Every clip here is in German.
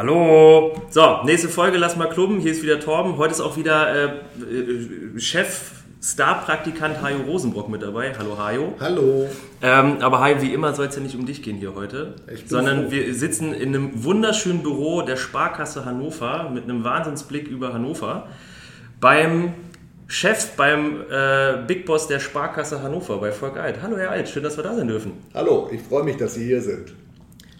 Hallo! So, nächste Folge, lass mal klubben. Hier ist wieder Torben. Heute ist auch wieder äh, äh, Chef, Star-Praktikant Hajo Rosenbrock mit dabei. Hallo Hajo. Hallo. Ähm, aber Hajo, wie immer soll es ja nicht um dich gehen hier heute, sondern froh. wir sitzen in einem wunderschönen Büro der Sparkasse Hannover mit einem Wahnsinnsblick über Hannover beim Chef, beim äh, Big Boss der Sparkasse Hannover bei Volk Alt. Hallo Herr Alt, schön, dass wir da sein dürfen. Hallo, ich freue mich, dass Sie hier sind.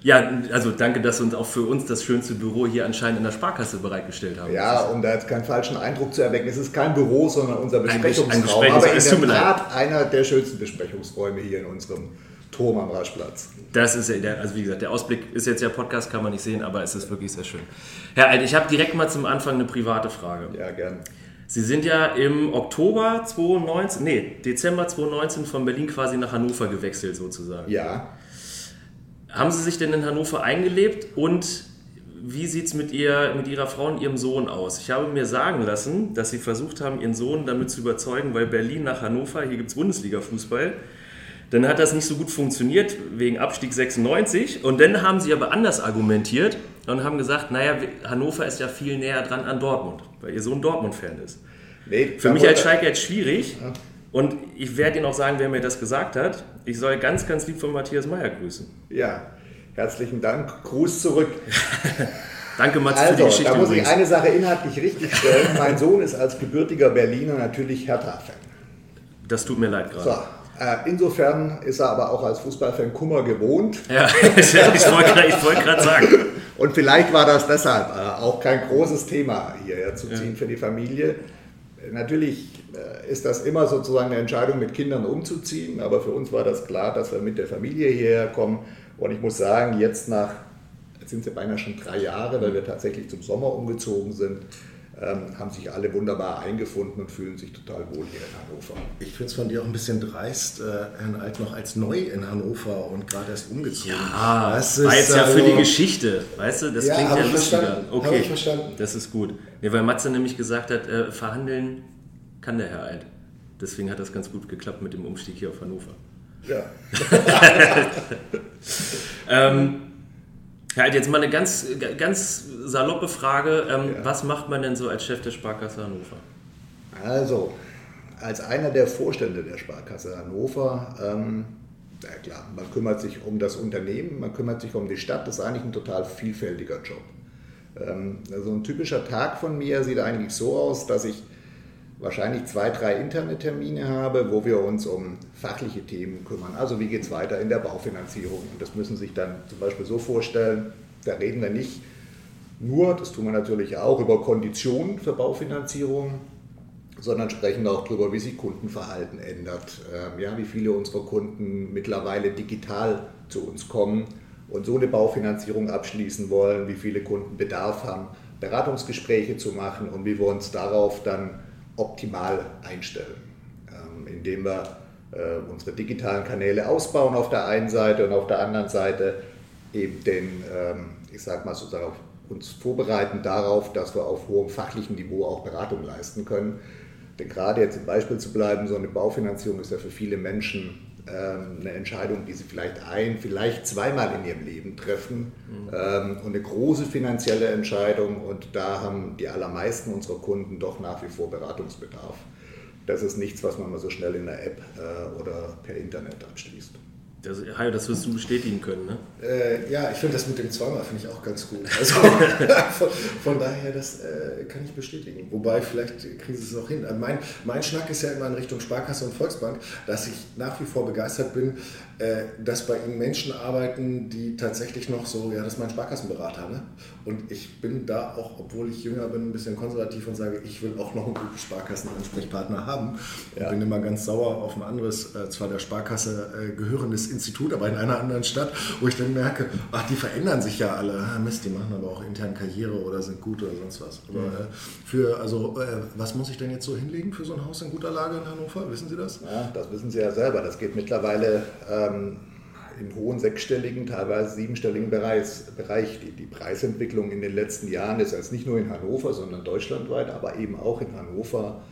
Ja, also danke, dass Sie uns auch für uns das schönste Büro hier anscheinend in der Sparkasse bereitgestellt haben. Ja, um da jetzt keinen falschen Eindruck zu erwecken, es ist kein Büro, sondern unser Ein Besprechungsraum. Besprechungs- aber in es der. Tat einer der schönsten Besprechungsräume hier in unserem Turm am Raschplatz. Das ist ja, also wie gesagt, der Ausblick ist jetzt ja Podcast, kann man nicht sehen, aber es ist wirklich sehr schön. Herr Alt, ich habe direkt mal zum Anfang eine private Frage. Ja, gern. Sie sind ja im Oktober 2019, nee, Dezember 2019 von Berlin quasi nach Hannover gewechselt sozusagen. Ja, Haben Sie sich denn in Hannover eingelebt und wie sieht es mit, ihr, mit Ihrer Frau und Ihrem Sohn aus? Ich habe mir sagen lassen, dass Sie versucht haben, Ihren Sohn damit zu überzeugen, weil Berlin nach Hannover, hier gibt es Bundesliga-Fußball. Dann hat das nicht so gut funktioniert wegen Abstieg 96. Und dann haben Sie aber anders argumentiert und haben gesagt, naja, Hannover ist ja viel näher dran an Dortmund, weil Ihr Sohn Dortmund-Fan ist. nee, Für mich als Schalke jetzt schwierig. Und ich werde Ihnen auch sagen, wer mir das gesagt hat. Ich soll ganz, ganz lieb von Matthias Meyer grüßen. Ja, herzlichen Dank. Gruß zurück. Danke, Mats, für die Also, Geschichte da muss ich übrigens. eine Sache inhaltlich richtig stellen. mein Sohn ist als gebürtiger Berliner natürlich Hertha-Fan. Das tut mir leid gerade. So, äh, insofern ist er aber auch als Fußballfan Kummer gewohnt. Ja, ich wollte gerade ich sagen. Und vielleicht war das deshalb äh, auch kein großes Thema hierher zu ziehen für die Familie. Natürlich äh, ist das immer sozusagen eine Entscheidung, mit Kindern umzuziehen, aber für uns war das klar, dass wir mit der Familie hierher kommen. Und ich muss sagen, jetzt nach, jetzt sind sie beinahe schon drei Jahre, weil wir tatsächlich zum Sommer umgezogen sind, haben sich alle wunderbar eingefunden und fühlen sich total wohl hier in Hannover. Ich finde es von dir auch ein bisschen dreist, äh, Herrn Alt noch als neu in Hannover und gerade erst umgezogen. Ah, das war jetzt ja für die also- Geschichte, weißt du? Das Ja, klingt ja ich lustiger. Okay, ich verstanden. das ist gut. Nee, weil Matze nämlich gesagt hat, äh, verhandeln kann der Herr Alt. Deswegen hat das ganz gut geklappt mit dem Umstieg hier auf Hannover. Ja. Ähm, Herr Alt, jetzt mal eine ganz, ganz saloppe Frage. Ähm, Ja. Was macht man denn so als Chef der Sparkasse Hannover? Also, als einer der Vorstände der Sparkasse Hannover, ähm, na klar, man kümmert sich um das Unternehmen, man kümmert sich um die Stadt, das ist eigentlich ein total vielfältiger Job. Ähm, also ein typischer Tag von mir sieht eigentlich so aus, dass ich wahrscheinlich zwei, drei interne Termine habe, wo wir uns um fachliche Themen kümmern. Also wie geht es weiter in der Baufinanzierung? Und das müssen Sie sich dann zum Beispiel so vorstellen, da reden wir nicht nur, das tun wir natürlich auch, über Konditionen für Baufinanzierung, sondern sprechen auch darüber, wie sich Kundenverhalten ändert, ähm, ja, wie viele unserer Kunden mittlerweile digital zu uns kommen und so eine Baufinanzierung abschließen wollen, wie viele Kunden Bedarf haben, Beratungsgespräche zu machen und wie wir uns darauf dann optimal einstellen, ähm, indem wir äh, unsere digitalen Kanäle ausbauen auf der einen Seite und auf der anderen Seite eben den, ähm, ich sag mal sozusagen, uns vorbereiten darauf, dass wir auf hohem fachlichen Niveau auch Beratung leisten können. Denn gerade jetzt im Beispiel zu bleiben, so eine Baufinanzierung ist ja für viele Menschen eine Entscheidung, die sie vielleicht ein, vielleicht zweimal in ihrem Leben treffen ähm, und eine große finanzielle Entscheidung und da haben die allermeisten unserer Kunden doch nach wie vor Beratungsbedarf. Das ist nichts, was man mal so schnell in der App äh, oder per Internet abschließt. Das, Hajo, das wirst du bestätigen können, ne? Äh, ja, ich finde das mit dem zweimal finde ich auch ganz gut. Also von, von daher, das äh, kann ich bestätigen. Wobei, vielleicht kriegen sie es auch hin. Äh, Mein, mein Schnack ist ja immer in Richtung Sparkasse und Volksbank, dass ich nach wie vor begeistert bin, äh, dass bei ihnen Menschen arbeiten, die tatsächlich noch so, ja, das ist mein Sparkassenberater. Ne? Und ich bin da auch, obwohl ich jünger bin, ein bisschen konservativ und sage, ich will auch noch einen guten Sparkassenansprechpartner haben. Und Ja. bin immer ganz sauer auf ein anderes, äh, zwar der Sparkasse äh, gehörendes Institut, aber in einer anderen Stadt, wo ich dann merke, ach, die verändern sich ja alle. Ah, Mist, die machen aber auch intern Karriere oder sind gut oder sonst was. Aber äh, für, also, äh, was muss ich denn jetzt so hinlegen für so ein Haus in guter Lage in Hannover? Wissen Sie das? Ja, das wissen Sie ja selber. Das geht mittlerweile ähm, im hohen sechsstelligen, teilweise siebenstelligen Bereich. Bereich. Die, die Preisentwicklung in den letzten Jahren ist jetzt nicht nur in Hannover, sondern deutschlandweit, aber eben auch in Hannover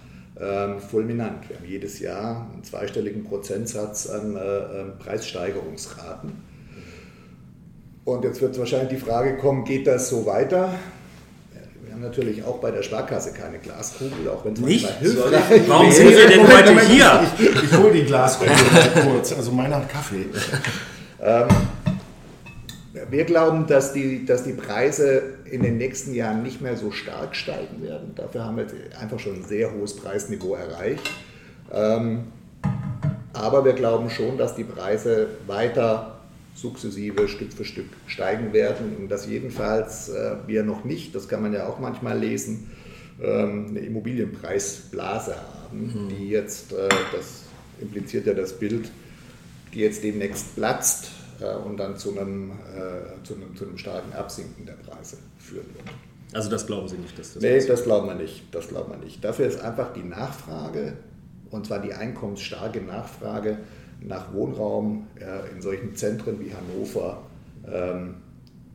ähm, fulminant. Wir haben jedes Jahr einen zweistelligen Prozentsatz an äh, ähm, Preissteigerungsraten. Und jetzt wird wahrscheinlich die Frage kommen, geht das so weiter? Wir haben natürlich auch bei der Sparkasse keine Glaskugel, auch wenn es Nicht? manchmal hilfreich Warum wäre. sind wir denn Moment, heute Moment, hier? Ich, ich, ich hole die Glaskugel mal kurz. Also meiner hat Kaffee. Wir glauben, dass die, dass die Preise in den nächsten Jahren nicht mehr so stark steigen werden. Dafür haben wir jetzt einfach schon ein sehr hohes Preisniveau erreicht. Ähm, aber wir glauben schon, dass die Preise weiter sukzessive Stück für Stück steigen werden und dass jedenfalls äh, wir noch nicht, das kann man ja auch manchmal lesen, ähm, eine Immobilienpreisblase haben, die jetzt, äh, das impliziert ja das Bild, die jetzt demnächst platzt und dann zu einem, äh, zu, einem, zu einem starken Absinken der Preise führen wird. Also das glauben Sie nicht, dass das Nee, das glauben wir nicht. Das glauben wir nicht. Dafür ist einfach die Nachfrage, und zwar die einkommensstarke Nachfrage nach Wohnraum äh, in solchen Zentren wie Hannover ähm,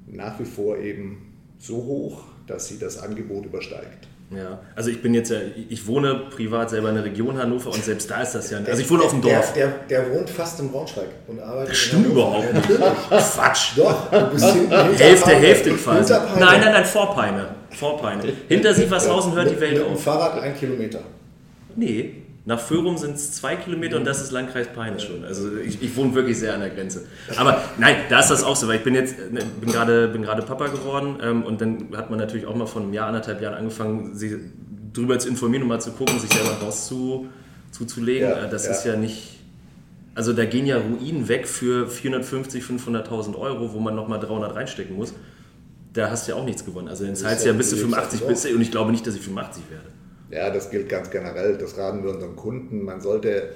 nach wie vor eben so hoch, dass sie das Angebot übersteigt. Ja, also ich bin jetzt ja, ich wohne privat selber in der Region Hannover und selbst da ist das ja, also ich wohne auf dem Dorf. Der, der, der wohnt fast in Braunschweig und arbeitet. Das stimmt überhaupt nicht. Quatsch. Doch, du bist hinten Hälfte. Hälfte quasi. Nein, nein, nein, Vorpeine. Vorpeine. Hinter Sievershausen hört die Mit- Welt mit dem auf. Fahrrad ein Kilometer. Nee, nach Föhrum sind es zwei Kilometer und das ist Landkreis Peine schon. Also ich, ich wohne wirklich sehr an der Grenze. Aber nein, da ist das auch so, weil ich bin jetzt, ne, bin gerade bin gerade Papa geworden ähm, und dann hat man natürlich auch mal von einem Jahr, anderthalb Jahren angefangen, sich drüber zu informieren und mal zu gucken, sich selber Haus zu, zuzulegen. Ja, Äh, das ja. ist ja nicht... Also da gehen ja Ruinen weg für 450, 500.000 Euro, wo man nochmal 300 reinstecken muss. Da hast du ja auch nichts gewonnen. Also dann zahlst du ja- bis zu du lebst 85 auf dem bist und ich glaube nicht, dass ich 85 werde. Ja, das gilt ganz generell. Das raten wir unseren Kunden. Man sollte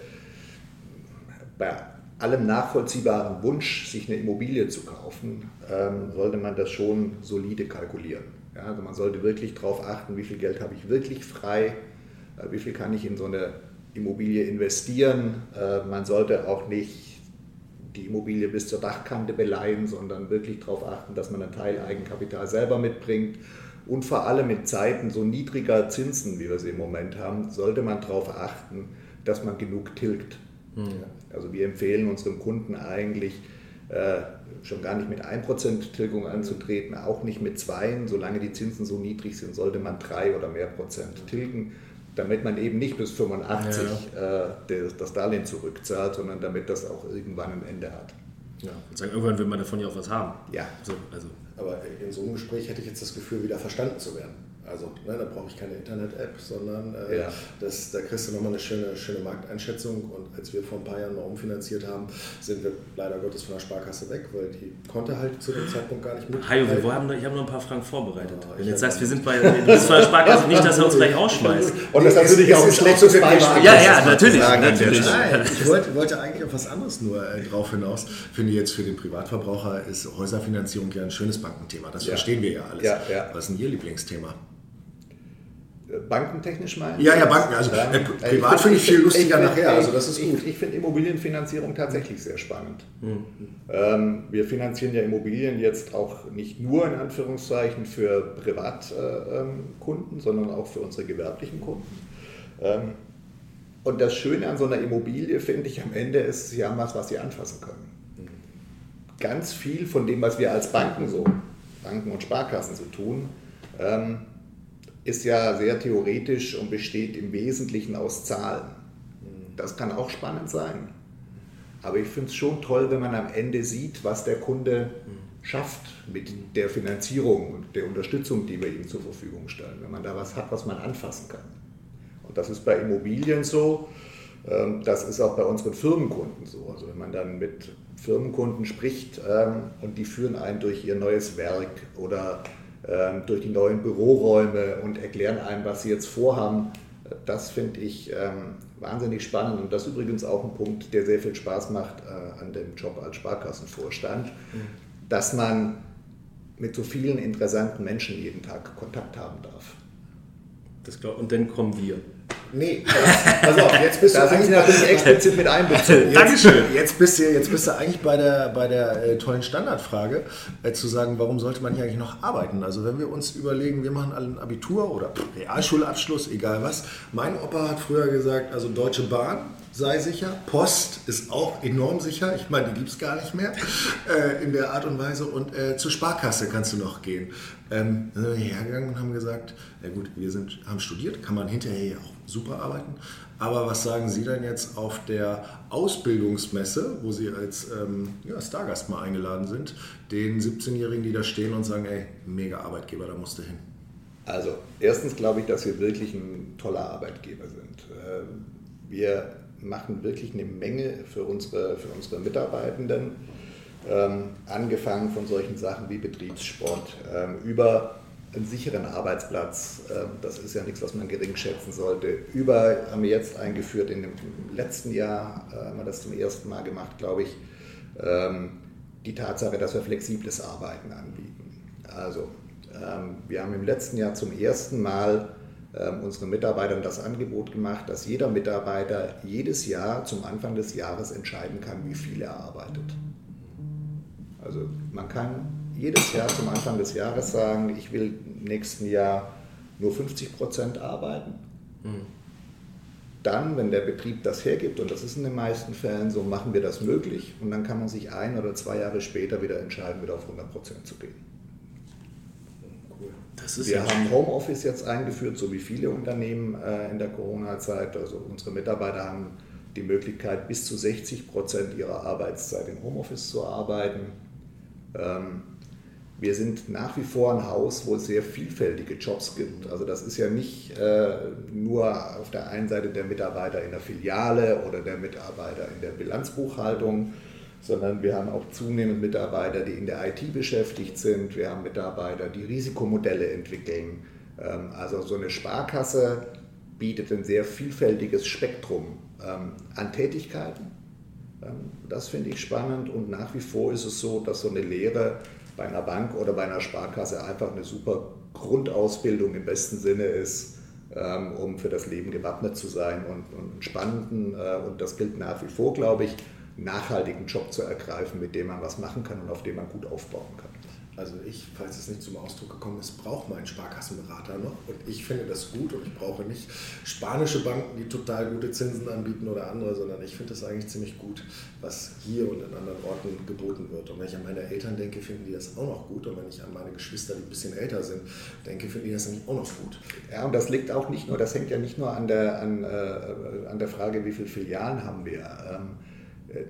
bei allem nachvollziehbaren Wunsch, sich eine Immobilie zu kaufen, ähm, sollte man das schon solide kalkulieren. Ja, also man sollte wirklich darauf achten, wie viel Geld habe ich wirklich frei, äh, wie viel kann ich in so eine Immobilie investieren. Äh, man sollte auch nicht die Immobilie bis zur Dachkante beleihen, sondern wirklich darauf achten, dass man einen Teil Eigenkapital selber mitbringt. Und vor allem in Zeiten so niedriger Zinsen, wie wir sie im Moment haben, sollte man darauf achten, dass man genug tilgt. Also wir empfehlen unseren Kunden eigentlich äh, schon gar nicht mit 1% Tilgung anzutreten, auch nicht mit 2, solange die Zinsen so niedrig sind, sollte man 3 oder mehr Prozent tilgen, damit man eben nicht bis 85 äh, das- das Darlehen zurückzahlt, sondern damit das auch irgendwann ein Ende hat. Ja, und sagen, irgendwann will man davon ja auch was haben. Ja. So, also. Aber in so einem Gespräch hätte ich jetzt das Gefühl, wieder verstanden zu werden. Also, ne, da brauche ich keine Internet-App, sondern äh, Ja. das, da kriegst du nochmal eine schöne, schöne Markteinschätzung. Und als wir vor ein paar Jahren mal umfinanziert haben, sind wir leider Gottes von der Sparkasse weg, weil die konnte halt zu dem Zeitpunkt gar nicht mit. Hajo, wir haben noch, ich habe noch ein paar Fragen vorbereitet. Ja, Wenn ich du jetzt sagst, wir sind bei, du bist von der Sparkasse, nicht, dass er uns gleich rausschmeißt. Und das ist natürlich auch ein schlechtes so Beispiel. Ja, das ja, natürlich, natürlich. Nein, ich wollte, wollte eigentlich auf was anderes nur äh, drauf hinaus. Finde jetzt für den Privatverbraucher ist Häuserfinanzierung ja ein schönes Bankenthema. Das Ja. verstehen wir ja alles. Ja, ja. Was ist denn Ihr Lieblingsthema? Bankentechnisch meinen Ja, ja? Banken. Also, äh, ich privat find- finde ich viel lustiger ich nachher, also ich- das ist ich- gut. Ich, finde Immobilienfinanzierung tatsächlich sehr spannend. Ähm, wir finanzieren ja Immobilien jetzt auch nicht nur in Anführungszeichen für Privatkunden, sondern auch für unsere gewerblichen Kunden. Ähm, und das Schöne an so einer Immobilie, finde ich, am Ende ist, sie haben was, was sie anfassen können. Ganz viel von dem, was wir als Banken so, Banken und Sparkassen so tun, ähm, ist ja sehr theoretisch und besteht im Wesentlichen aus Zahlen. Das kann auch spannend sein. Aber ich finde es schon toll, wenn man am Ende sieht, was der Kunde schafft mit der Finanzierung und der Unterstützung, die wir ihm zur Verfügung stellen. Wenn man da was hat, was man anfassen kann. Und das ist bei Immobilien so. ähm, Das ist auch bei unseren Firmenkunden so. Also wenn man dann mit Firmenkunden spricht ähm, und die führen einen durch ihr neues Werk oder durch die neuen Büroräume und erklären einem, was sie jetzt vorhaben, das finde ich ähm, wahnsinnig spannend. Und das ist übrigens auch ein Punkt, der sehr viel Spaß macht äh, an dem Job als Sparkassenvorstand, dass man mit so vielen interessanten Menschen jeden Tag Kontakt haben darf. Das glaub, und dann kommen wir. Nee, das, pass auf, jetzt bist du Da eigentlich Sie natürlich explizit mit einbezogen. Jetzt, Dankeschön. Jetzt bist, du, jetzt bist du eigentlich bei der, bei der äh, tollen Standardfrage, äh, zu sagen, warum sollte man hier eigentlich noch arbeiten? Also wenn wir uns überlegen, wir machen alle ein Abitur oder Realschulabschluss, egal was. Mein Opa hat früher gesagt, also Deutsche Bahn, sei sicher. Post ist auch enorm sicher. Ich meine, die gibt es gar nicht mehr äh, in der Art und Weise. Und äh, zur Sparkasse kannst du noch gehen. Ähm, sind wir hergegangen und haben gesagt, ja gut, wir sind, haben studiert, kann man hinterher auch super arbeiten. Aber was sagen Sie denn jetzt auf der Ausbildungsmesse, wo Sie als ähm, ja, Stargast mal eingeladen sind, den 17-Jährigen, die da stehen und sagen, ey, mega Arbeitgeber, da musst du hin? Also, erstens glaube ich, dass wir wirklich ein toller Arbeitgeber sind. Ähm, wir machen wirklich eine Menge für unsere, für unsere Mitarbeitenden, ähm, angefangen von solchen Sachen wie Betriebssport, ähm, über einen sicheren Arbeitsplatz, ähm, das ist ja nichts, was man gering schätzen sollte. Über haben wir jetzt eingeführt, in dem letzten Jahr äh, haben wir das zum ersten Mal gemacht, glaube ich, ähm, die Tatsache, dass wir flexibles Arbeiten anbieten. Also ähm, wir haben im letzten Jahr zum ersten Mal unseren Mitarbeitern das Angebot gemacht, dass jeder Mitarbeiter jedes Jahr zum Anfang des Jahres entscheiden kann, wie viel er arbeitet. Also man kann jedes Jahr zum Anfang des Jahres sagen, ich will im nächsten Jahr nur 50 Prozent arbeiten. Mhm. Dann, wenn der Betrieb das hergibt, und das ist in den meisten Fällen so, machen wir das möglich und dann kann man sich ein oder zwei Jahre später wieder entscheiden, wieder auf 100 Prozent zu gehen. Wir haben Homeoffice jetzt eingeführt, so wie viele Unternehmen äh, in der Corona-Zeit. Also unsere Mitarbeiter haben die Möglichkeit, bis zu 60 Prozent ihrer Arbeitszeit im Homeoffice zu arbeiten. Ähm, wir sind nach wie vor ein Haus, wo es sehr vielfältige Jobs gibt. Also das ist ja nicht äh, nur auf der einen Seite der Mitarbeiter in der Filiale oder der Mitarbeiter in der Bilanzbuchhaltung, sondern wir haben auch zunehmend Mitarbeiter, die in der IT beschäftigt sind. Wir haben Mitarbeiter, die Risikomodelle entwickeln. Ähm, also so eine Sparkasse bietet ein sehr vielfältiges Spektrum ähm, an Tätigkeiten. Ähm, das finde ich spannend und nach wie vor ist es so, dass so eine Lehre bei einer Bank oder bei einer Sparkasse einfach eine super Grundausbildung im besten Sinne ist, um für das Leben gewappnet zu sein und, und spannenden, äh, und das gilt nach wie vor, glaube ich, nachhaltigen Job zu ergreifen, mit dem man was machen kann und auf dem man gut aufbauen kann. Also ich, falls es nicht zum Ausdruck gekommen ist, braucht mein Sparkassenberater noch. Und ich finde das gut und ich brauche nicht spanische Banken, die total gute Zinsen anbieten oder andere, sondern ich finde das eigentlich ziemlich gut, was hier und in anderen Orten geboten wird. Und wenn ich an meine Eltern denke, finden die das auch noch gut. Und wenn ich an meine Geschwister, die ein bisschen älter sind, denke, finden die das nämlich auch noch gut. Ja, und das liegt auch nicht nur, das hängt ja nicht nur an der, an, äh, an der Frage, wie viele Filialen haben wir. Ähm, äh,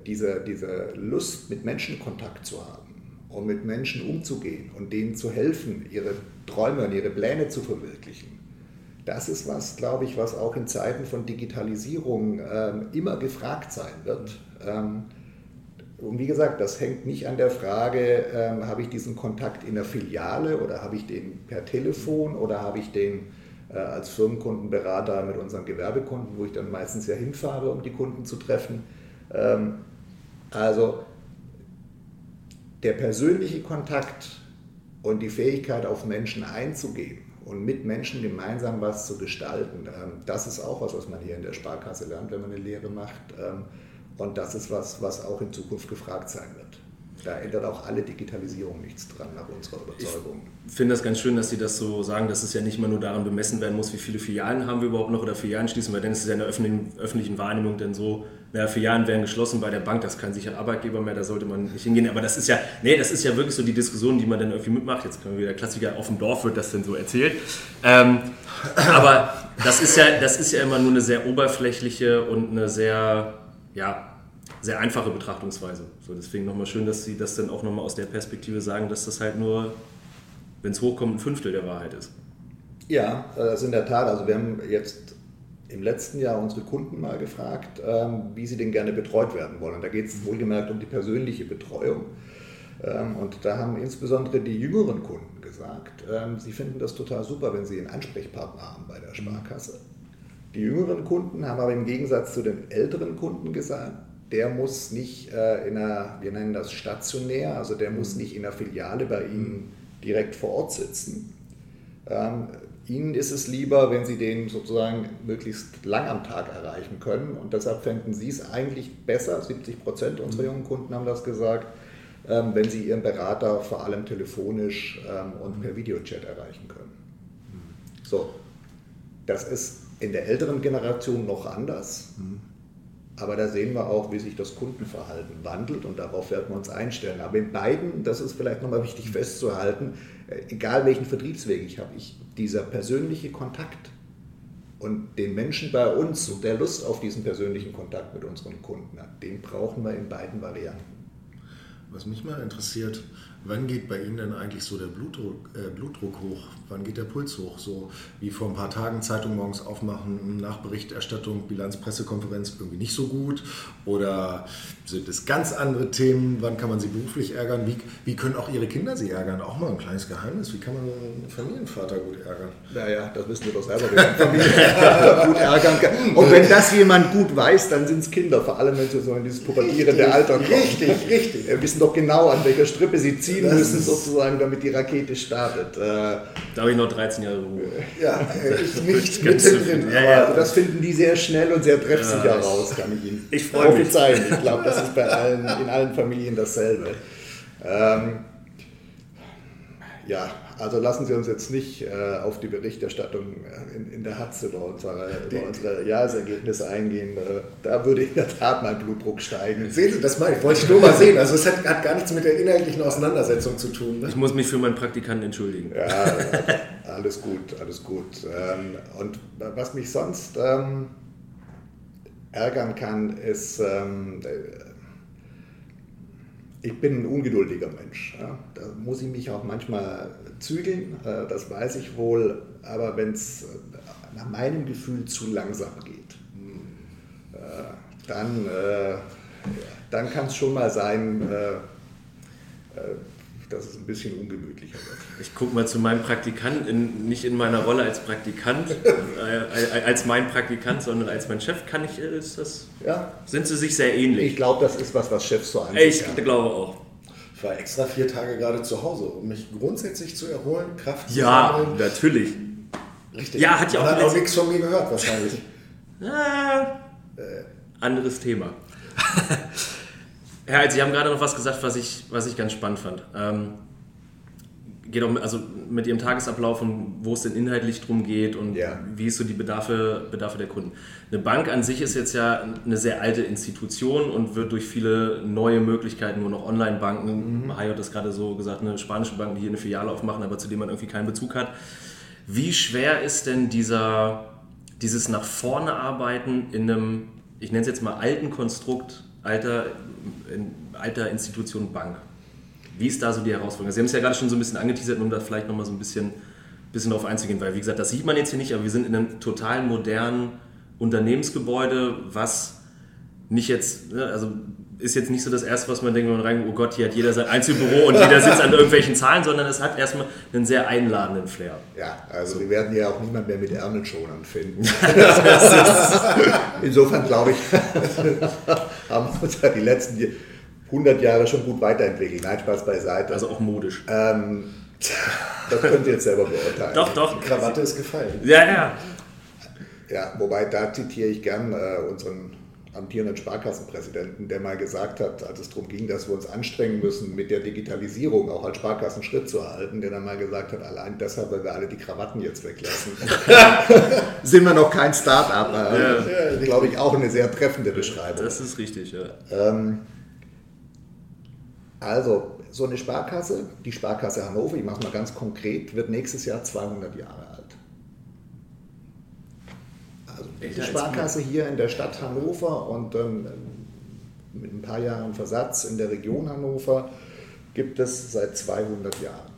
diese, diese Lust, mit Menschen Kontakt zu haben um mit Menschen umzugehen und denen zu helfen, ihre Träume und ihre Pläne zu verwirklichen. Das ist was, glaube ich, was auch in Zeiten von Digitalisierung ähm, immer gefragt sein wird. Ähm, und wie gesagt, das hängt nicht an der Frage, ähm, habe ich diesen Kontakt in der Filiale oder habe ich den per Telefon oder habe ich den äh, als Firmenkundenberater mit unseren Gewerbekunden, wo ich dann meistens ja hinfahre, um die Kunden zu treffen. Ähm, also der persönliche Kontakt und die Fähigkeit, auf Menschen einzugehen und mit Menschen gemeinsam was zu gestalten, ähm, das ist auch was, was man hier in der Sparkasse lernt, wenn man eine Lehre macht. Ähm, und das ist was, was auch in Zukunft gefragt sein wird. Da ändert auch alle Digitalisierung nichts dran, nach unserer Überzeugung. Ich finde das ganz schön, dass Sie das so sagen, dass es ja nicht immer nur daran bemessen werden muss, wie viele Filialen haben wir überhaupt noch oder Filialen schließen, weil dann ist es ja in der öffentlichen, Wahrnehmung dann so, naja, Filialen werden geschlossen bei der Bank, das kann sicher Arbeitgeber mehr, da sollte man nicht hingehen. Aber das ist ja, nee, das ist ja wirklich so die Diskussion, die man dann irgendwie mitmacht. Jetzt können wir wieder Klassiker, auf dem Dorf wird das dann so erzählt. Ähm, aber das ist, ja, das ist ja immer nur eine sehr oberflächliche und eine sehr, ja, sehr einfache Betrachtungsweise. So, deswegen nochmal schön, dass Sie das dann auch nochmal aus der Perspektive sagen, dass das halt nur, wenn es hochkommt, ein Fünftel der Wahrheit ist. Ja, das ist in der Tat. Also wir haben jetzt im letzten Jahr unsere Kunden mal gefragt, ähm, wie sie denn gerne betreut werden wollen. Da geht es wohlgemerkt um die persönliche Betreuung. Ähm, und da haben insbesondere die jüngeren Kunden gesagt, ähm, sie finden das total super, wenn sie einen Ansprechpartner haben bei der Sparkasse. Die jüngeren Kunden haben aber im Gegensatz zu den älteren Kunden gesagt, der muss nicht äh, in einer, wir nennen das stationär, also der muss nicht in einer Filiale bei Ihnen direkt vor Ort sitzen. Ähm, Ihnen ist es lieber, wenn Sie den sozusagen möglichst lang am Tag erreichen können und deshalb fänden Sie es eigentlich besser, 70 Prozent unserer mhm. jungen Kunden haben das gesagt, ähm, wenn Sie Ihren Berater vor allem telefonisch ähm, und per Videochat erreichen können. So, das ist in der älteren Generation noch anders. Aber da sehen wir auch, wie sich das Kundenverhalten wandelt und darauf werden wir uns einstellen. Aber in beiden, das ist vielleicht nochmal wichtig festzuhalten, äh, egal welchen Vertriebsweg ich habe, ich, dieser persönliche Kontakt und den Menschen bei uns und der Lust auf diesen persönlichen Kontakt mit unseren Kunden den brauchen wir in beiden Varianten. Was mich mal interessiert, wann geht bei Ihnen denn eigentlich so der Blutdruck, äh, Blutdruck hoch? Wann geht der Puls hoch? So wie vor ein paar Tagen Zeitung morgens aufmachen, Nachberichterstattung, Bilanz, Pressekonferenz irgendwie nicht so gut? Oder sind es ganz andere Themen? Wann kann man sie beruflich ärgern? Wie, wie können auch Ihre Kinder Sie ärgern? Auch mal ein kleines Geheimnis. Wie kann man einen Familienvater gut ärgern? Naja, das wissen wir doch selber, Familienvater gut ärgern kann. Und wenn das jemand gut weiß, dann sind es Kinder, vor allem wenn sie so in dieses pubertierende Alter kommen. Richtig, richtig. Wir wissen doch genau, an welcher Strippe sie ziehen Das müssen, sozusagen, damit die Rakete startet. Äh, Da habe ich noch 13 Jahre Ruhe. Ja, äh, ich nicht Ganz mittendrin. Ja, aber ja. Also das finden die sehr schnell und sehr treffsicher Ja, raus, kann ich Ihnen ich freu mich. Ich glaube, das ist bei allen, in allen Familien dasselbe. Ähm, ja, also lassen Sie uns jetzt nicht äh, auf die Berichterstattung äh, in, in der Hatz über unsere, über unsere Jahresergebnisse eingehen. Äh, da würde in der Tat mein Blutdruck steigen. Sehen Sie, das meine ich, wollte ich nur mal sehen. Also es hat, hat gar nichts mit der inhaltlichen Auseinandersetzung zu tun. Ne? Ich muss mich für meinen Praktikanten entschuldigen. Ja, alles gut, alles gut. Ähm, Und was mich sonst ähm, ärgern kann, ist, ähm, äh, ich bin ein ungeduldiger Mensch. Ja? Da muss ich mich auch manchmal zügeln, äh, das weiß ich wohl. Aber wenn es nach meinem Gefühl zu langsam geht, äh, dann, äh, dann kann es schon mal sein, äh, äh, dass es ein bisschen ungemütlicher wird. Ich gucke mal zu meinem Praktikanten, in, nicht in meiner Rolle als Praktikant, äh, als mein Praktikant, sondern als mein Chef. Kann ich, äh, ist das, Ja, sind sie sich sehr ähnlich? Ich glaube, das ist was, was Chefs so an Ich haben. glaube auch. Ich war extra vier Tage gerade zu Hause, um mich grundsätzlich zu erholen, Kraft zu Ja, sammeln. natürlich. Richtig. Ja, hat ja auch hat auch nichts von mir gehört wahrscheinlich. Ah, anderes Thema. Herr Alt, Sie haben gerade noch was gesagt, was ich, was ich ganz spannend fand. Ähm, geht auch mit, also mit Ihrem Tagesablauf und wo es denn inhaltlich drum geht und Ja. wie ist so die Bedarfe, Bedarfe der Kunden. Eine Bank an sich ist jetzt ja eine sehr alte Institution und wird durch viele neue Möglichkeiten, nur noch Online-Banken, Hayo hat das gerade so gesagt, eine spanische Bank, die hier eine Filiale aufmachen, aber zu dem man irgendwie keinen Bezug hat. Wie schwer ist denn dieser, dieses nach vorne arbeiten in einem, ich nenne es jetzt mal alten Konstrukt, alter, in, alter Institution Bank? Wie ist da so die Herausforderung? Sie haben es ja gerade schon so ein bisschen angeteasert, um da vielleicht nochmal so ein bisschen, bisschen drauf einzugehen, weil wie gesagt, das sieht man jetzt hier nicht, aber wir sind in einem total modernen Unternehmensgebäude, was nicht jetzt, ne, also ist jetzt nicht so das erste, was man denkt, wenn man rein, oh Gott, hier hat jeder sein Einzelbüro und jeder sitzt an irgendwelchen Zahlen, sondern es hat erstmal einen sehr einladenden Flair. Ja, also wir werden ja auch niemand mehr mit Ärmelschonern finden. Insofern glaube ich, haben wir uns ja die letzten 100 Jahre schon gut weiterentwickelt. Nein, Spaß beiseite. Also auch modisch. ähm, das könnt ihr jetzt selber beurteilen. Doch, doch. Krawatte ist gefallen. Ja, ja. Ja, wobei da zitiere ich gern äh, unseren amtierenden Sparkassenpräsidenten, der mal gesagt hat, als es darum ging, dass wir uns anstrengen müssen, mit der Digitalisierung auch als Sparkassen Schritt zu halten, der dann mal gesagt hat, allein deshalb, weil wir alle die Krawatten jetzt weglassen, sind wir noch kein Start-up. Äh, Ja, Glaube ich auch eine sehr treffende Beschreibung. Das ist richtig, ja. Ähm, also, so eine Sparkasse, die Sparkasse Hannover, ich mache es mal ganz konkret, wird nächstes Jahr 200 Jahre alt. Also die Sparkasse hier in der Stadt Hannover und ähm, mit ein paar Jahren Versatz in der Region Hannover gibt es seit 200 Jahren.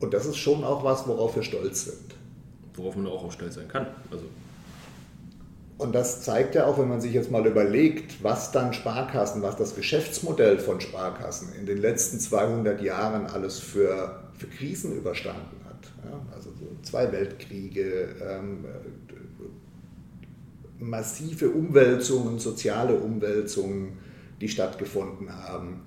Und das ist schon auch was, worauf wir stolz sind. Worauf man auch stolz sein kann. Also, Und das zeigt ja auch, wenn man sich jetzt mal überlegt, was dann Sparkassen, was das Geschäftsmodell von Sparkassen in den letzten 200 Jahren alles für, für Krisen überstanden hat. Ja, also zwei Weltkriege, ähm, äh, massive Umwälzungen, soziale Umwälzungen, die stattgefunden haben,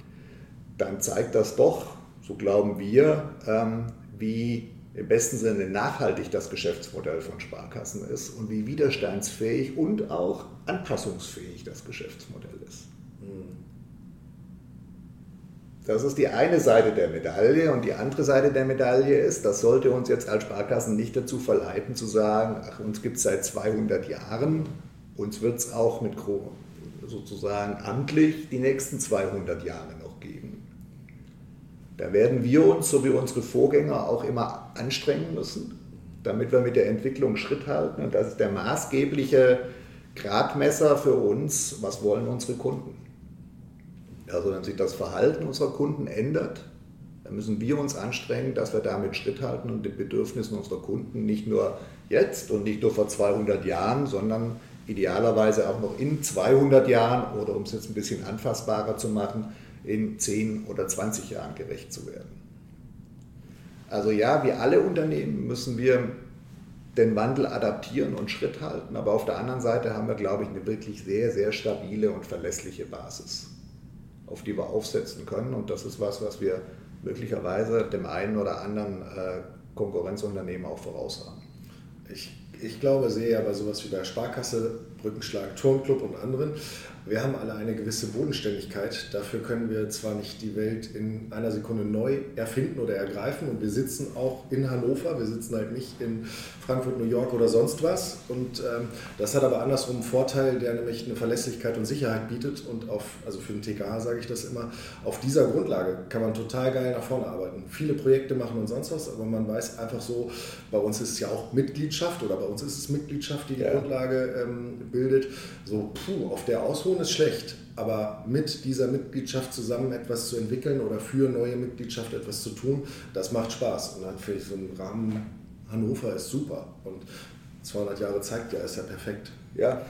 dann zeigt das doch, so glauben wir, ähm, wie im besten Sinne nachhaltig das Geschäftsmodell von Sparkassen ist und wie widerstandsfähig und auch anpassungsfähig das Geschäftsmodell ist. Das ist die eine Seite der Medaille und die andere Seite der Medaille ist, das sollte uns jetzt als Sparkassen nicht dazu verleiten zu sagen, ach, uns gibt es seit 200 Jahren, uns wird es auch mit sozusagen amtlich die nächsten 200 Jahre noch geben. Da werden wir uns, so wie unsere Vorgänger, auch immer anstrengen müssen, damit wir mit der Entwicklung Schritt halten. Und das ist der maßgebliche Gradmesser für uns, was wollen unsere Kunden. Also wenn sich das Verhalten unserer Kunden ändert, dann müssen wir uns anstrengen, dass wir damit Schritt halten und den Bedürfnissen unserer Kunden nicht nur jetzt und nicht nur vor 200 Jahren, sondern idealerweise auch noch in 200 Jahren oder um es jetzt ein bisschen anfassbarer zu machen, in 10 oder 20 Jahren gerecht zu werden. Also ja, wie alle Unternehmen müssen wir den Wandel adaptieren und Schritt halten, aber auf der anderen Seite haben wir, glaube ich, eine wirklich sehr, sehr stabile und verlässliche Basis, auf die wir aufsetzen können und das ist was, was wir möglicherweise dem einen oder anderen äh, Konkurrenzunternehmen auch voraus haben. Ich, ich glaube, sehe aber sowas wie bei Sparkasse, Brückenschlag, Turmclub und anderen, wir haben alle eine gewisse Bodenständigkeit. Dafür können wir zwar nicht die Welt in einer Sekunde neu erfinden oder ergreifen und wir sitzen auch in Hannover, wir sitzen halt nicht in Frankfurt, New York oder sonst was. Und ähm, das hat aber andersrum einen Vorteil, der nämlich eine Verlässlichkeit und Sicherheit bietet. Und auf, also für den TKH sage ich das immer, auf dieser Grundlage kann man total geil nach vorne arbeiten. Viele Projekte machen und sonst was, aber man weiß einfach so, bei uns ist es ja auch Mitgliedschaft oder bei uns ist es Mitgliedschaft, die die ja. Grundlage ähm, bildet. So, puh, auf der Ausruhen ist schlecht. Aber mit dieser Mitgliedschaft zusammen etwas zu entwickeln oder für neue Mitgliedschaft etwas zu tun, das macht Spaß. Und dann finde ich so einen Rahmen Hannover ist super. Und 200 Jahre zeigt ja, ist ja perfekt. Ja,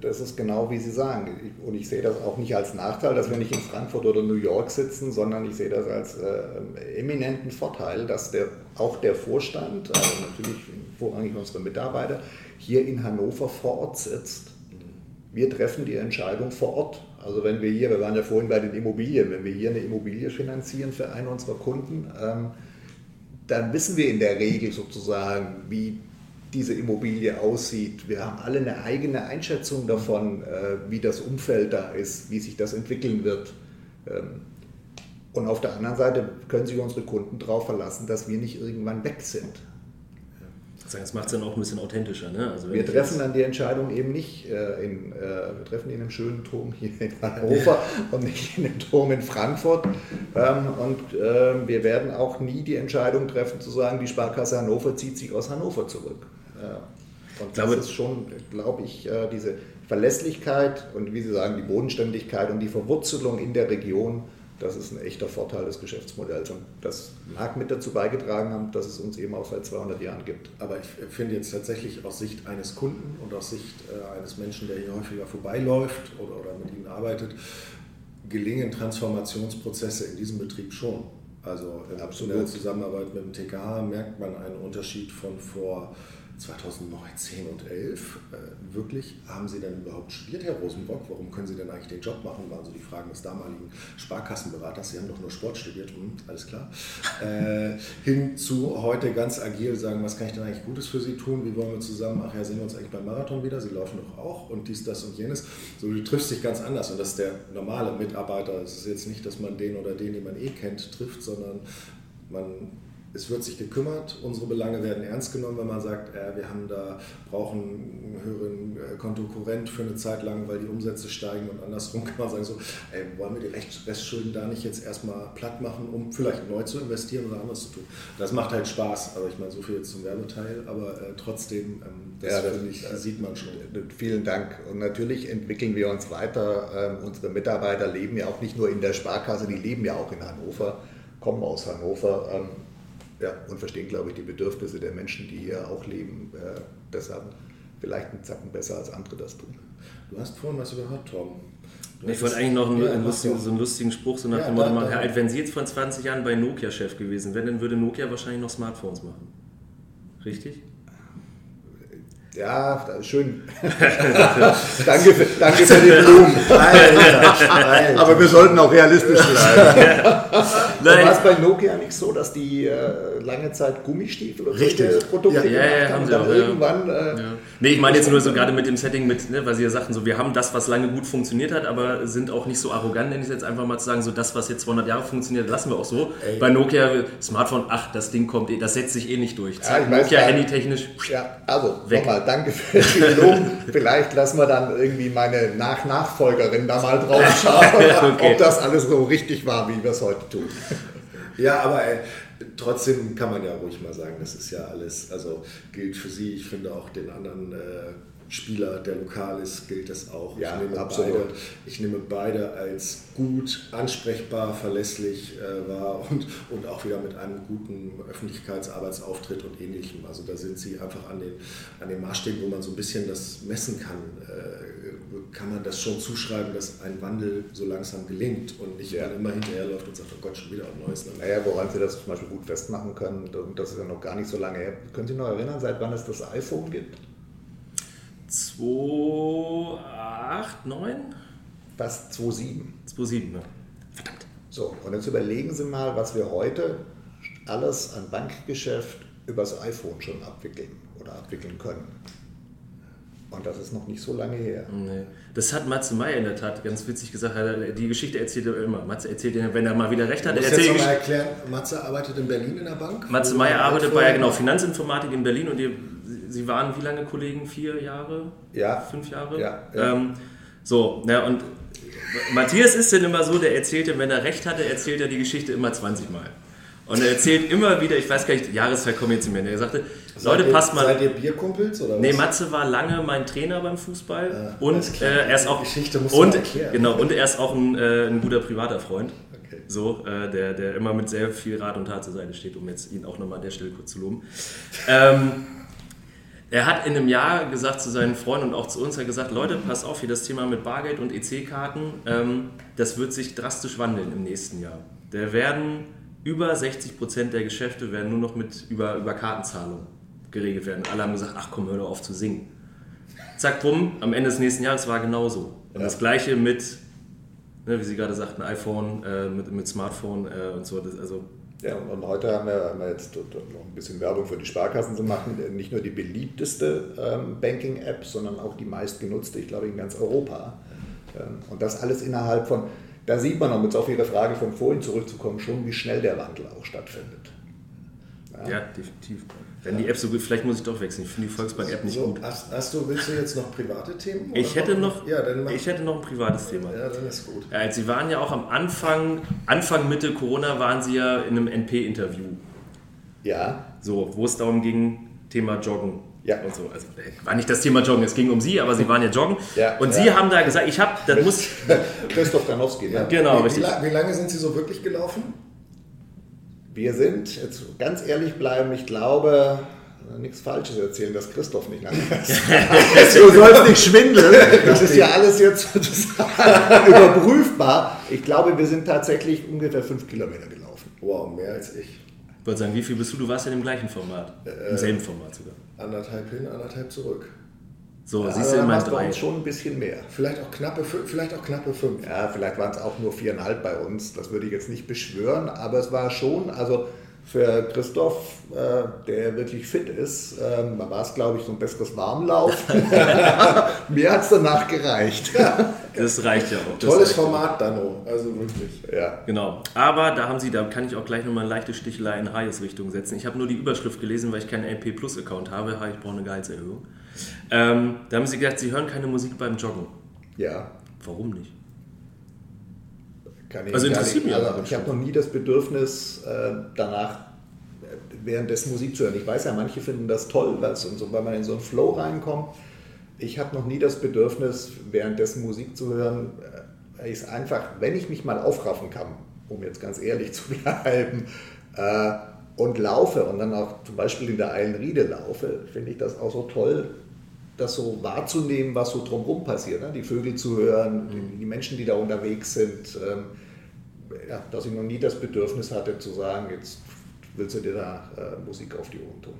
das ist genau wie Sie sagen. Und ich sehe das auch nicht als Nachteil, dass wir nicht in Frankfurt oder New York sitzen, sondern ich sehe das als äh, eminenten Vorteil, dass der, auch der Vorstand, also natürlich vorrangig unsere Mitarbeiter, hier in Hannover vor Ort sitzt. Wir treffen die Entscheidung vor Ort. Also wenn wir hier, wir waren ja vorhin bei den Immobilien, wenn wir hier eine Immobilie finanzieren für einen unserer Kunden, ähm, dann wissen wir in der Regel sozusagen, wie diese Immobilie aussieht. Wir haben alle eine eigene Einschätzung davon, äh, wie das Umfeld da ist, wie sich das entwickeln wird. Ähm, und auf der anderen Seite können sich unsere Kunden darauf verlassen, dass wir nicht irgendwann weg sind. Das macht es dann auch ein bisschen authentischer. Ne? Also wir treffen dann die Entscheidung eben nicht äh, in, äh, wir treffen in einem schönen Turm hier in Hannover und nicht in einem Turm in Frankfurt. Ähm, und äh, wir werden auch nie die Entscheidung treffen zu sagen, die Sparkasse Hannover zieht sich aus Hannover zurück. und das ist schon, glaube ich, äh, diese Verlässlichkeit und wie Sie sagen, die Bodenständigkeit und die Verwurzelung in der Region das ist ein echter Vorteil des Geschäftsmodells und das mag mit dazu beigetragen haben, dass es uns eben auch seit 200 Jahren gibt. Aber ich finde jetzt tatsächlich aus Sicht eines Kunden und aus Sicht äh, eines Menschen, der hier häufiger vorbeiläuft oder, oder mit ihnen arbeitet, gelingen Transformationsprozesse in diesem Betrieb schon. Also in, Absolut. in der Zusammenarbeit mit dem TKH merkt man einen Unterschied von vor 2010 und 11 äh, wirklich, haben Sie denn überhaupt studiert, Herr Rosenbock? Warum können Sie denn eigentlich den Job machen? Waren so die Fragen des damaligen Sparkassenberaters. Sie haben doch nur Sport studiert, hm, alles klar. Äh, hin zu heute ganz agil sagen, was kann ich denn eigentlich Gutes für Sie tun? Wie wollen wir zusammen? Ach ja, sehen wir uns eigentlich beim Marathon wieder? Sie laufen doch auch und dies, das und jenes. So, du triffst dich ganz anders und das ist der normale Mitarbeiter. Es ist jetzt nicht, dass man den oder den, den man eh kennt, trifft, sondern man es wird sich gekümmert, unsere Belange werden ernst genommen, wenn man sagt, äh, wir haben da, brauchen einen höheren äh, Kontokurrent für eine Zeit lang, weil die Umsätze steigen und andersrum kann man sagen, so, ey, wollen wir die Restschulden da nicht jetzt erstmal platt machen, um vielleicht neu zu investieren oder anderes zu tun. Das macht halt Spaß, aber ich meine, so viel jetzt zum Werbeteil, aber äh, trotzdem, ähm, das, ja, das ich, äh, sieht man schon. Vielen Dank. Und natürlich entwickeln wir uns weiter. Ähm, unsere Mitarbeiter leben ja auch nicht nur in der Sparkasse, die leben ja auch in Hannover, kommen aus Hannover. Ähm, ja, und verstehen, glaube ich, die Bedürfnisse der Menschen, die hier auch leben. Äh, deshalb vielleicht einen Zacken besser als andere das tun. Du hast vorhin was gehört, Tom. Du ich wollte eigentlich noch einen, ja, einen lustigen, so einen lustigen Spruch, so nach ja, dem Motto machen, Herr Alt, wenn Sie jetzt vor 20 Jahren bei Nokia Chef gewesen wären, dann würde Nokia wahrscheinlich noch Smartphones machen. Richtig? Ja, schön. danke, für, danke für die Blumen. Aber wir sollten auch realistisch bleiben. War es bei Nokia nicht so, dass die äh, lange Zeit Gummistiefel und Richtig. solche Produkte Ja, ja, ja, haben sie dann auch, irgendwann. Äh. Nee, ich meine jetzt nur so gerade mit dem Setting, mit, ne, weil Sie ja sagten, so, wir haben das, was lange gut funktioniert hat, aber sind auch nicht so arrogant, nenne ich es jetzt einfach mal zu sagen, so das, was jetzt 200 Jahre funktioniert, lassen wir auch so. Ey. Bei Nokia, Smartphone, ach, das Ding kommt, eh, das setzt sich eh nicht durch. Zack, Nokia, ja. handytechnisch, Ja, also Weg. nochmal, danke für die Lob. Vielleicht lassen wir dann irgendwie meine Nach-Nachfolgerin da mal drauf schauen, Okay. ob das alles so richtig war, wie wir es heute tun. Ja, aber äh, trotzdem kann man ja ruhig mal sagen, das ist ja alles, also gilt für Sie, ich finde auch den anderen äh, Spieler, der lokal ist, gilt das auch. Ja, ich, nehme absolut. beide, ich nehme beide als gut, ansprechbar, verlässlich äh, wahr und, und auch wieder mit einem guten Öffentlichkeitsarbeitsauftritt und ähnlichem. Also da sind Sie einfach an den, an den Maßstäben, wo man so ein bisschen das messen kann, äh, kann man das schon zuschreiben, dass ein Wandel so langsam gelingt und nicht Ja. man immer hinterherläuft und sagt, oh Gott, schon wieder ein neues. Land. Naja, woran Sie das zum Beispiel gut festmachen können, und das ist ja noch gar nicht so lange her. Können Sie noch erinnern, seit wann es das iPhone gibt? 2, 8, 9? Fast 2,7. 2, 7, ne? Verdammt. So, und jetzt überlegen Sie mal, was wir heute alles an Bankgeschäft übers iPhone schon abwickeln oder abwickeln können. Und das ist noch nicht so lange her. Nee. Das hat Matze Meyer in der Tat ganz witzig gesagt. Die Geschichte erzählt er immer. Matze erzählt, wenn er mal wieder recht hat. Er jetzt erzählt die nochmal Geschichte- erklären, Matze arbeitet in Berlin in der Bank. Matze er arbeitet bei genau, Finanzinformatik in Berlin und ihr, Sie waren wie lange Kollegen? Vier Jahre? Ja. Fünf Jahre? Ja, ja. Ähm, so, na und Matthias ist denn immer so, der erzählt, wenn er recht hatte, erzählt er die Geschichte immer 20 Mal. Und er erzählt immer wieder, ich weiß gar nicht, Jahreszeit kommen jetzt nicht mehr. Er sagte, Leute, ihr, passt mal. Seid ihr Bierkumpels oder Nee, was? Matze war lange mein Trainer beim Fußball Ah, und äh, er ist auch Die Geschichte musst du und erklären. genau und er ist auch ein, äh, ein guter privater Freund. Okay. So, äh, der, der immer mit sehr viel Rat und Tat zur Seite steht, um jetzt ihn auch nochmal an der Stelle kurz zu loben. Ähm, er hat in einem Jahr gesagt zu seinen Freunden und auch zu uns, er hat gesagt, Leute, pass auf, hier das Thema mit Bargeld und EC-Karten, ähm, das wird sich drastisch wandeln im nächsten Jahr. Da werden über 60 Prozent der Geschäfte werden nur noch mit über, über Kartenzahlung geregelt werden. Alle haben gesagt, ach komm, hör doch auf zu singen. Zack, bumm, am Ende des nächsten Jahres war genauso. Und das gleiche mit, ne, wie Sie gerade sagten, iPhone, äh, mit, mit Smartphone äh, und so. Das, also, Ja, und heute haben wir, haben wir jetzt noch ein bisschen Werbung für die Sparkassen zu machen. Nicht nur die beliebteste ähm, Banking-App, sondern auch die meistgenutzte, ich glaube, in ganz Europa. Ähm, und das alles innerhalb von, da sieht man, um jetzt auf Ihre Frage von vorhin zurückzukommen, schon, wie schnell der Wandel auch stattfindet. ja. definitiv. Wenn die App so gut, vielleicht muss ich doch wechseln. Ich finde die Volksbank-App nicht So, gut. hast, hast du, willst du jetzt noch private Themen? Ich hätte noch, Ja, ich hätte noch ein privates Thema. ja, dann ist gut. Ja, Sie waren ja auch am Anfang, Anfang Mitte Corona waren Sie ja in einem NP-Interview. Ja, So, wo es darum ging, Thema Joggen. Ja. Und so. Also, äh, war nicht das Thema Joggen, es ging um Sie, aber Sie waren ja joggen. Ja, und ja. Sie haben da gesagt, ich habe, das muss, Christoph Danowski. Ja. genau, wie, wie, richtig. la- wie lange sind Sie so wirklich gelaufen? Wir sind, jetzt ganz ehrlich bleiben, ich glaube, nichts Falsches erzählen, dass Christoph nicht lange ist. du sollst nicht schwindeln. Das ist ja alles jetzt sozusagen überprüfbar. Ich glaube, wir sind tatsächlich ungefähr fünf Kilometer gelaufen. Wow, mehr als ich. Ich wollte sagen, wie viel bist du? Du warst ja im gleichen Format. Äh, Im selben Format sogar. Anderthalb hin, anderthalb zurück. So, Ja, siehst du immer drei. uns schon ein bisschen mehr. Vielleicht auch knappe, vielleicht auch knappe fünf. Ja, vielleicht waren es auch nur viereinhalb bei uns. Das würde ich jetzt nicht beschwören, aber es war schon, also für Christoph, äh, der wirklich fit ist, ähm, war es, glaube ich, so ein besseres Warmlaufen. Mir hat es danach gereicht. Das reicht ja auch. Das Tolles ja. Format, Dano. Also wirklich. Ja. Genau. Aber da haben sie, da kann ich auch gleich nochmal eine leichte Stichelei in Hayes Richtung setzen. Ich habe nur die Überschrift gelesen, weil ich keinen LP Plus Account habe. Ha, Ich brauche eine Gehaltserhöhung. Ähm, da haben sie gesagt, sie hören keine Musik beim Joggen. ja. Warum nicht? Kann ich Also interessiert mich also Ich habe noch nie das Bedürfnis, äh, danach äh, währenddessen Musik zu hören. Ich weiß ja, manche finden das toll, weil, so, so, weil man in so einen Flow reinkommt. Ich habe noch nie das Bedürfnis, währenddessen Musik zu hören. äh, es einfach, wenn ich mich mal aufraffen kann, um jetzt ganz ehrlich zu bleiben, äh, und laufe und dann auch zum Beispiel in der Eilenriede laufe, finde ich das auch so toll, das so wahrzunehmen, was so drumherum passiert. Ne? Die Vögel zu hören, die, die Menschen, die da unterwegs sind. Ähm, ja, dass ich noch nie das Bedürfnis hatte zu sagen, jetzt willst du dir da äh, Musik auf die Ohren tun.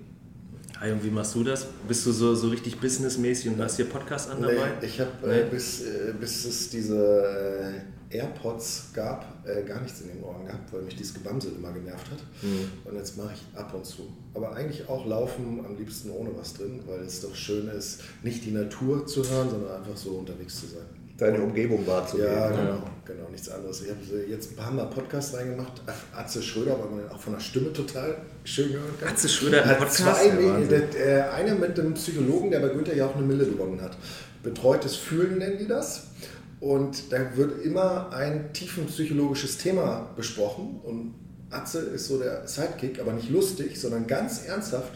Hi, und wie machst du das? Bist du so, so richtig businessmäßig und hast hier Podcast an dabei? Nee, ich habe äh, bis, äh, bis es diese äh, AirPods gab, äh, gar nichts in den Ohren gehabt, weil mich dieses Gebamsel immer genervt hat. Mhm. Und jetzt mache ich ab und zu. Aber eigentlich auch laufen am liebsten ohne was drin, weil es doch schön ist, nicht die Natur zu hören, sondern einfach so unterwegs zu sein. Deine Umgebung wahrzunehmen. Ja, genau, genau, nichts anderes. Ich habe jetzt ein paar Mal Podcast reingemacht. Atze Schröder, weil man ihn auch von der Stimme total schön hören kann. Atze Schröder hat Podcast? zwei, Ja, Wahnsinn. der, der, eine mit einem Psychologen, der bei Günther ja auch eine Mille gewonnen hat. Betreutes Fühlen nennen die das. Und da wird immer ein tiefenpsychologisches Thema besprochen. Und Atze ist so der Sidekick, aber nicht lustig, sondern ganz ernsthaft.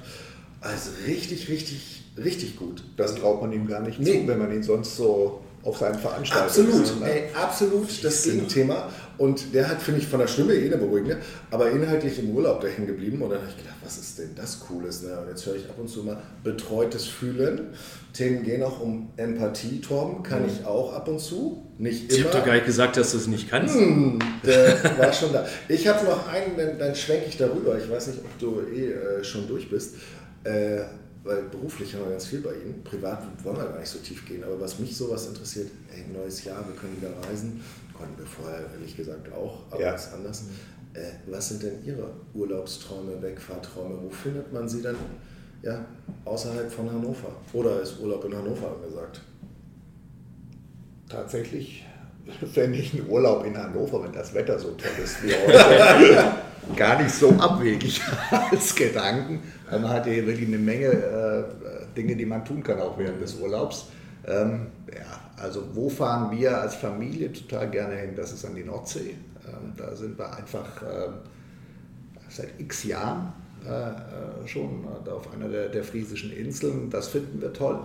Also richtig, richtig, richtig gut. Das traut man ihm gar nicht Nee. zu, wenn man ihn sonst so auf seinen Veranstaltungen Absolut, ne? ey, absolut das Gegenthema. Und der hat, finde ich, von der Stimme eh eine beruhigende, aber inhaltlich im Urlaub da hängen geblieben. Und dann habe ich gedacht, was ist denn das Cooles? Ne? Und jetzt höre ich ab und zu mal betreutes Fühlen. Themen gehen auch um Empathie, Torben, kann ich auch ab und zu. Nicht Ich immer. habe doch gar nicht gesagt, dass du es nicht kannst. Hm, der war schon da. Ich habe noch einen, dann, dann schwenke ich darüber. Ich weiß nicht, ob du eh äh, schon durch bist. Äh, weil beruflich haben wir ganz viel bei Ihnen. Privat wollen wir gar nicht so tief gehen. Aber was mich sowas interessiert, ey, neues Jahr, wir können wieder reisen. Konnten wir vorher ehrlich gesagt auch, aber Ja. ist anders. Äh, was sind denn Ihre Urlaubsträume, Wegfahrträume? Wo findet man sie dann ja, außerhalb von Hannover? Oder ist Urlaub in Hannover angesagt? Tatsächlich fände ich einen Urlaub in Hannover, wenn das Wetter so toll ist wie heute, gar nicht so abwegig als Gedanken. Man hat hier wirklich eine Menge äh, Dinge, die man tun kann, auch während des Urlaubs. Ähm, ja, also wo fahren wir als Familie total gerne hin? Das ist an die Nordsee. Ähm, da sind wir einfach ähm, seit x Jahren äh, äh, schon auf einer der, der friesischen Inseln. Das finden wir toll.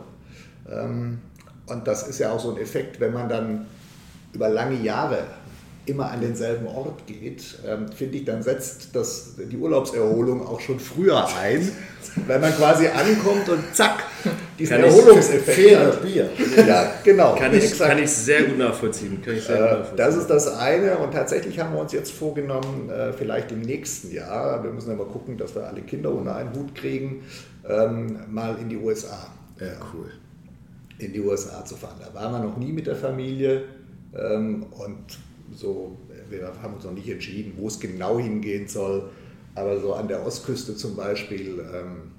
Ähm, und das ist ja auch so ein Effekt, wenn man dann über lange Jahre immer an denselben Ort geht, ähm, finde ich, dann setzt das, die Urlaubserholung auch schon früher ein, weil man quasi ankommt und zack, diesen Kann Erholungseffekt hat. Bier. Ja, genau. Kann ich, kann ich sehr gut nachvollziehen. Kann ich sehr gut Äh, nachvollziehen. Das ist das eine und tatsächlich haben wir uns jetzt vorgenommen, äh, vielleicht im nächsten Jahr, wir müssen ja mal gucken, dass wir alle Kinder unter einen Hut kriegen, ähm, mal in die USA. Ja, cool. In die USA zu fahren. Da waren wir noch nie mit der Familie ähm, und so, wir haben uns noch nicht entschieden, wo es genau hingehen soll, aber so an der Ostküste zum Beispiel, ähm,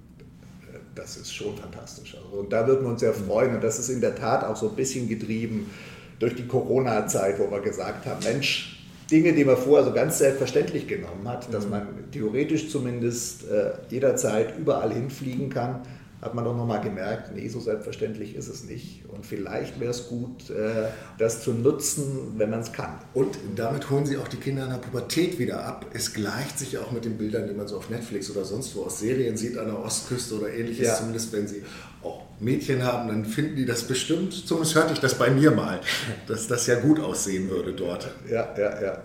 das ist schon fantastisch. Also, und da würden wir uns sehr freuen. Und das ist in der Tat auch so ein bisschen getrieben durch die Corona-Zeit, wo wir gesagt haben, Mensch, Dinge, die man vorher so ganz selbstverständlich genommen hat, dass man theoretisch zumindest äh, jederzeit überall hinfliegen kann, hat man doch nochmal gemerkt, nee, so selbstverständlich ist es nicht. Und vielleicht wäre es gut, äh, das zu nutzen, wenn man es kann. Und damit holen sie auch die Kinder in der Pubertät wieder ab. Es gleicht sich auch mit den Bildern, die man so auf Netflix oder sonst wo aus Serien sieht, an der Ostküste oder ähnliches. Ja. Zumindest wenn sie auch Mädchen haben, dann finden die das bestimmt. Zumindest hörte ich das bei mir mal, dass das ja gut aussehen würde dort. Ja, ja, ja.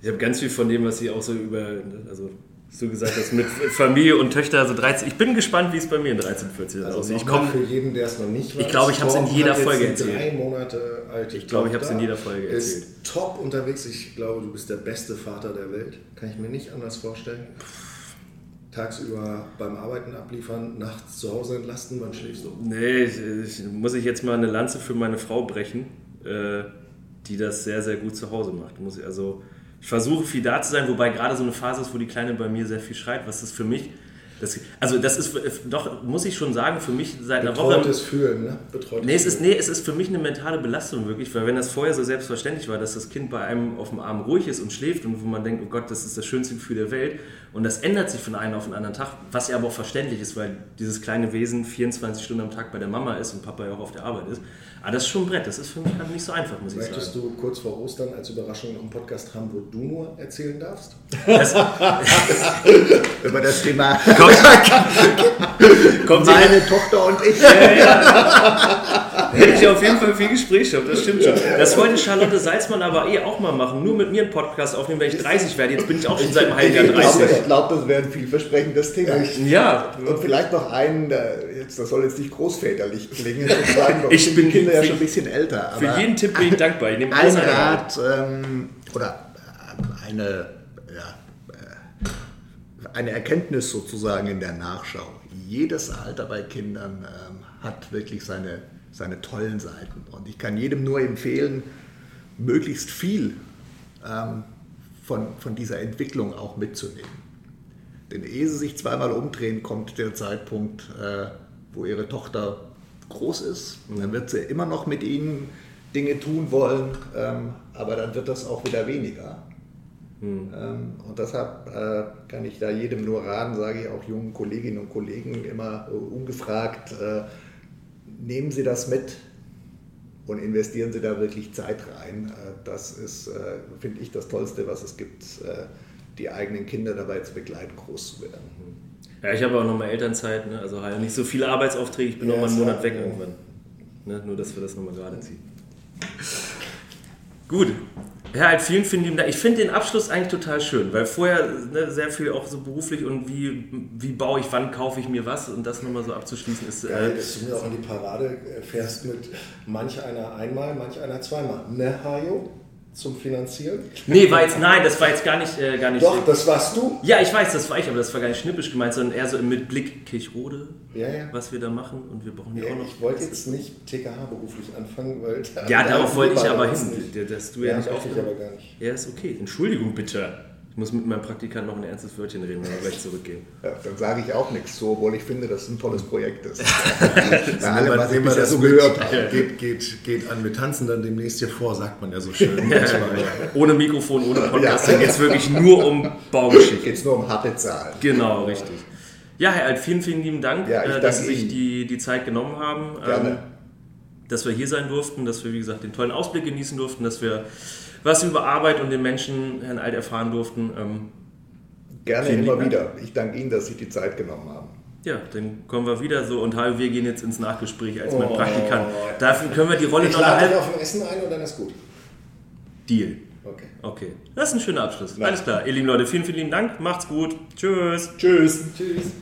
Ich habe ganz viel von dem, was Sie auch so über, also du gesagt hast, mit Familie und Töchter, also 13. Ich bin gespannt, wie es bei mir in 13, 14 Also aussieht. Ich komme für jeden, der es noch nicht weiß. Ich glaube, ich hab's in Torben jeder Folge erzählt. Drei Monate alte Ich glaube, ich hab's Tochter, in jeder Folge erzählt. Ist top unterwegs. Ich glaube, du bist der beste Vater der Welt. Kann ich mir nicht anders vorstellen. Tagsüber beim Arbeiten abliefern, nachts zu Hause entlasten. Wann schläfst du? Nee, ich, ich, muss ich jetzt mal eine Lanze für meine Frau brechen, äh, die das sehr, sehr gut zu Hause macht. Muss ich, also, ich versuche viel da zu sein, wobei gerade so eine Phase ist, wo die Kleine bei mir sehr viel schreit, was ist für mich. Das, also das ist doch, muss ich schon sagen, für mich seit einer Woche. Betreutes Fühlen, ne? Betreutes Nee es, ist, nee, es ist für mich eine mentale Belastung wirklich, weil wenn das vorher so selbstverständlich war, dass das Kind bei einem auf dem Arm ruhig ist und schläft und wo man denkt, oh Gott, das ist das schönste Gefühl der Welt und das ändert sich von einem auf den anderen Tag, was ja aber auch verständlich ist, weil dieses kleine Wesen 24 Stunden am Tag bei der Mama ist und Papa ja auch auf der Arbeit ist. Aber das ist schon ein Brett, das ist für mich halt nicht so einfach, muss ich Möchtest sagen. du kurz vor Ostern als Überraschung noch einen Podcast haben, wo du nur erzählen darfst? Über das Thema Kommt meine Tochter und ich. Hätte ich auf jeden Fall viel Gesprächsstoff, das stimmt schon. Das wollte Charlotte Salzmann aber eh auch mal machen, nur mit mir einen Podcast aufnehmen, wenn ich 30 werde. Jetzt bin ich auch schon seit einem halben Jahr Ich glaube, 30. ich glaube, das wäre ein vielversprechendes Thema. Ja, Und vielleicht noch einen, jetzt, das soll jetzt nicht großväterlich klingen, Ich bin Kinder ja für- schon ein bisschen älter. für aber jeden Tipp bin ich dankbar. Ich nehme ein. Rat ähm, oder äh, eine, ja, äh, eine Erkenntnis sozusagen in der Nachschau. Jedes Alter bei Kindern ähm, hat wirklich seine, seine tollen Seiten. Und ich kann jedem nur empfehlen, möglichst viel ähm, von, von dieser Entwicklung auch mitzunehmen. Denn ehe sie sich zweimal umdrehen, kommt der Zeitpunkt, äh, wo ihre Tochter groß ist. Und dann wird sie immer noch mit ihnen Dinge tun wollen, ähm, aber dann wird das auch wieder weniger. Mhm. Ähm, und deshalb äh, kann ich da jedem nur raten, sage ich auch jungen Kolleginnen und Kollegen immer äh, ungefragt, äh, nehmen Sie das mit und investieren Sie da wirklich Zeit rein. Das ist, finde ich, das Tollste, was es gibt, die eigenen Kinder dabei zu begleiten, groß zu werden. Ja, ich habe auch nochmal Elternzeit, ne? also halt nicht so viele Arbeitsaufträge, ich bin ja, nochmal einen Monat weg ja. irgendwann. Ne? Nur, dass wir das nochmal gerade ziehen. Gut. Ja, halt vielen, vielen lieben Dank. Ich finde den Abschluss eigentlich total schön, weil vorher ne, sehr viel auch so beruflich und wie, wie baue ich, wann kaufe ich mir was und das nochmal so abzuschließen ist. Geil, äh, dass du mir auch in die Parade fährst mit manch einer einmal, manch einer zweimal. Ne, Hajo? Zum Finanzieren? Nee, war jetzt, nein, das war jetzt gar nicht, äh, gar nicht. Doch, das warst du? Ja, ich weiß, das war ich, aber das war gar nicht schnippisch gemeint, sondern eher so mit Blick Kirchrode, ja, ja. was wir da machen und wir brauchen ja, auch noch. Ich wollte jetzt nicht TKH beruflich anfangen, weil. Ja, darauf wollte ich aber hin, dass du ja, ja nicht auch. Ich aber gar nicht. Ja, ist okay. Entschuldigung bitte. Ich muss mit meinem Praktikant noch ein ernstes Wörtchen reden, wenn wir gleich zurückgehen. Ja, dann sage ich auch nichts so, obwohl ich finde, dass es ein tolles Projekt ist. Bei allem, was ich bisher so gehört habe. Geht, geht, geht an, wir tanzen dann demnächst hier vor, sagt man ja so schön. ja, ohne Mikrofon, ohne Podcast, dann geht es wirklich nur um Baugeschichte. Geht es nur um harte Zahlen. Genau, richtig. Ja, Herr Alt, vielen, vielen lieben Dank, ja, äh, dass Sie sich die, die Zeit genommen haben. Gerne. Ähm, dass wir hier sein durften, dass wir, wie gesagt, den tollen Ausblick genießen durften, dass wir was über Arbeit und den Menschen Herrn Alt erfahren durften. Ähm, Gerne immer wieder. Ich danke Ihnen, dass Sie die Zeit genommen haben. Ja, dann kommen wir wieder so und wir gehen jetzt ins Nachgespräch als oh, mein Praktikant. Dafür können wir die Rolle ich noch lade auf ein Essen ein und dann ist gut. Deal. Okay. Okay. Das ist ein schöner Abschluss. Alles klar. Ihr lieben Leute, vielen, vielen lieben Dank. Macht's gut. Tschüss. Tschüss. Tschüss.